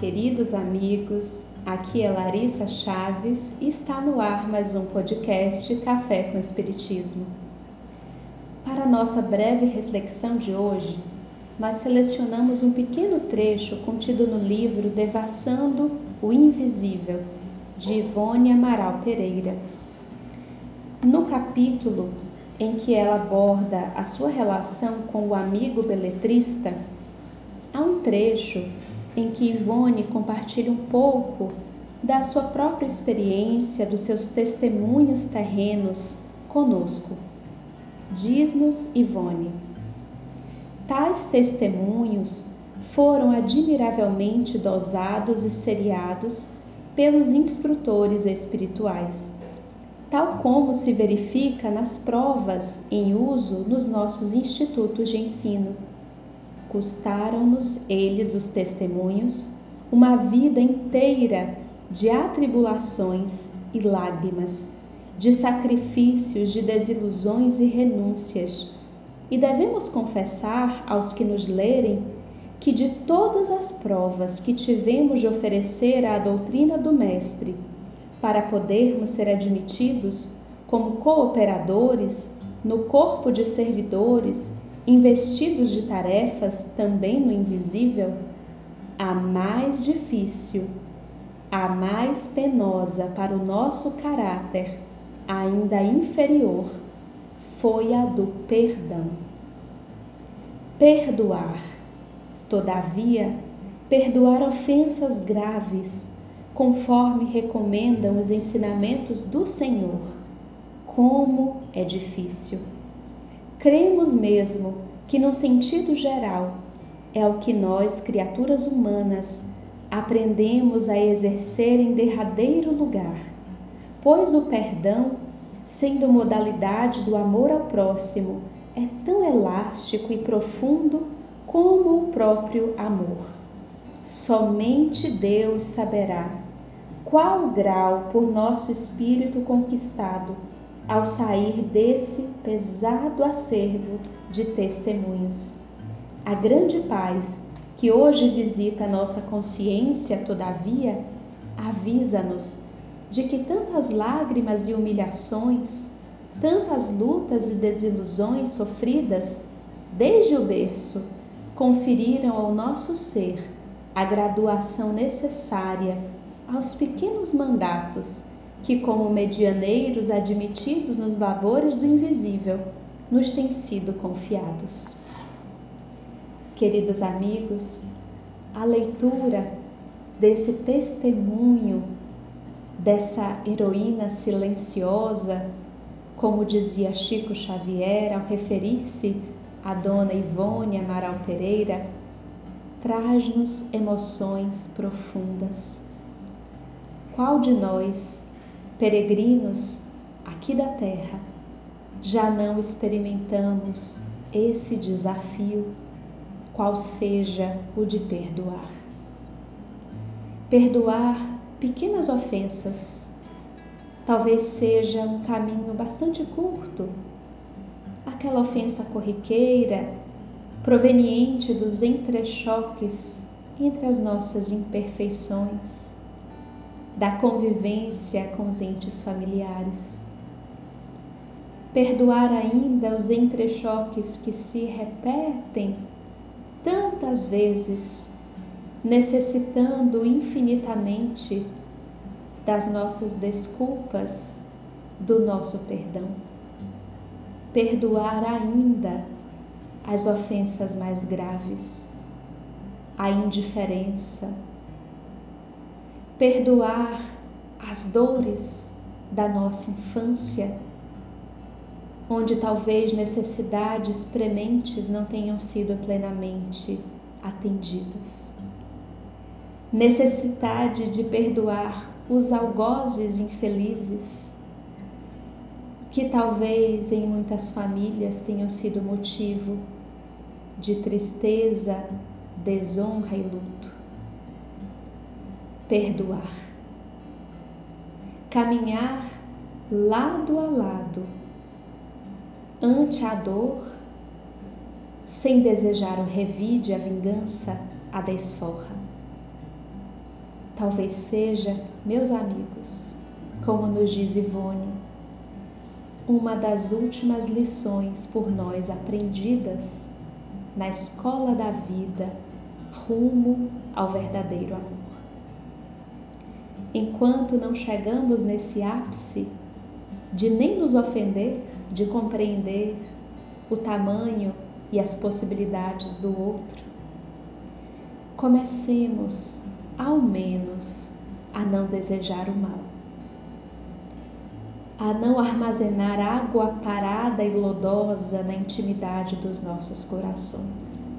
queridos amigos. Aqui é Larissa Chaves e está no ar mais um podcast Café com Espiritismo. Para nossa breve reflexão de hoje, nós selecionamos um pequeno trecho contido no livro Devassando o Invisível, de Ivone Amaral Pereira. No capítulo em que ela aborda a sua relação com o amigo beletrista, há um trecho em que Ivone compartilha um pouco da sua própria experiência, dos seus testemunhos terrenos conosco. Diz-nos Ivone: Tais testemunhos foram admiravelmente dosados e seriados pelos instrutores espirituais tal como se verifica nas provas em uso nos nossos institutos de ensino. Custaram-nos eles os testemunhos uma vida inteira de atribulações e lágrimas, de sacrifícios, de desilusões e renúncias. E devemos confessar aos que nos lerem que de todas as provas que tivemos de oferecer à doutrina do Mestre, para podermos ser admitidos como cooperadores no corpo de servidores investidos de tarefas também no invisível, a mais difícil, a mais penosa para o nosso caráter, ainda inferior, foi a do perdão. Perdoar, todavia, perdoar ofensas graves conforme recomendam os ensinamentos do Senhor. Como é difícil! Cremos mesmo que, no sentido geral, é o que nós, criaturas humanas, aprendemos a exercer em derradeiro lugar, pois o perdão, sendo modalidade do amor ao próximo, é tão elástico e profundo como o próprio amor. Somente Deus saberá qual grau por nosso espírito conquistado ao sair desse pesado acervo de testemunhos. A grande paz que hoje visita nossa consciência, todavia, avisa-nos de que tantas lágrimas e humilhações, tantas lutas e desilusões sofridas desde o berço conferiram ao nosso ser a graduação necessária aos pequenos mandatos que, como medianeiros admitidos nos labores do invisível, nos têm sido confiados. Queridos amigos, a leitura desse testemunho dessa heroína silenciosa, como dizia Chico Xavier ao referir-se a Dona Ivone Amaral Pereira, traz-nos emoções profundas qual de nós, peregrinos aqui da terra, já não experimentamos esse desafio, qual seja o de perdoar? Perdoar pequenas ofensas talvez seja um caminho bastante curto. Aquela ofensa corriqueira, proveniente dos entrechoques entre as nossas imperfeições da convivência com os entes familiares. Perdoar ainda os entrechoques que se repetem tantas vezes, necessitando infinitamente das nossas desculpas, do nosso perdão. Perdoar ainda as ofensas mais graves, a indiferença, perdoar as dores da nossa infância, onde talvez necessidades prementes não tenham sido plenamente atendidas. Necessidade de perdoar os algozes infelizes, que talvez em muitas famílias tenham sido motivo de tristeza, desonra e luto perdoar. Caminhar lado a lado ante a dor, sem desejar o revide, a vingança, a desforra. Talvez seja, meus amigos, como nos diz Ivone, uma das últimas lições por nós aprendidas na escola da vida rumo ao verdadeiro amor. Enquanto não chegamos nesse ápice de nem nos ofender, de compreender o tamanho e as possibilidades do outro, comecemos, ao menos, a não desejar o mal, a não armazenar água parada e lodosa na intimidade dos nossos corações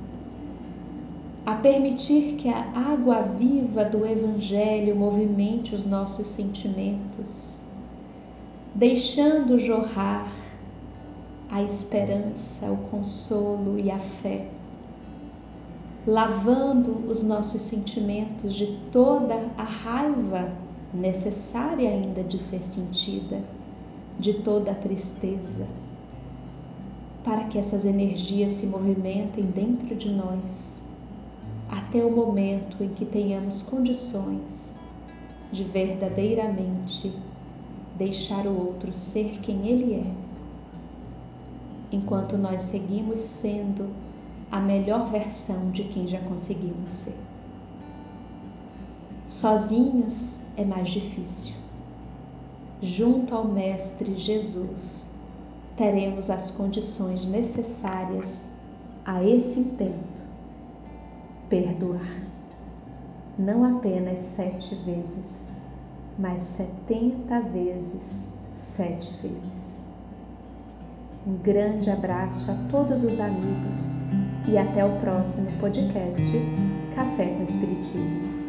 a permitir que a água viva do Evangelho movimente os nossos sentimentos, deixando jorrar a esperança, o consolo e a fé, lavando os nossos sentimentos de toda a raiva necessária ainda de ser sentida, de toda a tristeza, para que essas energias se movimentem dentro de nós até o momento em que tenhamos condições de verdadeiramente deixar o outro ser quem ele é, enquanto nós seguimos sendo a melhor versão de quem já conseguimos ser. Sozinhos é mais difícil. Junto ao Mestre Jesus, teremos as condições necessárias a esse intento perdoar. Não apenas sete vezes, mas setenta vezes sete vezes. Um grande abraço a todos os amigos e até o próximo podcast Café com Espiritismo.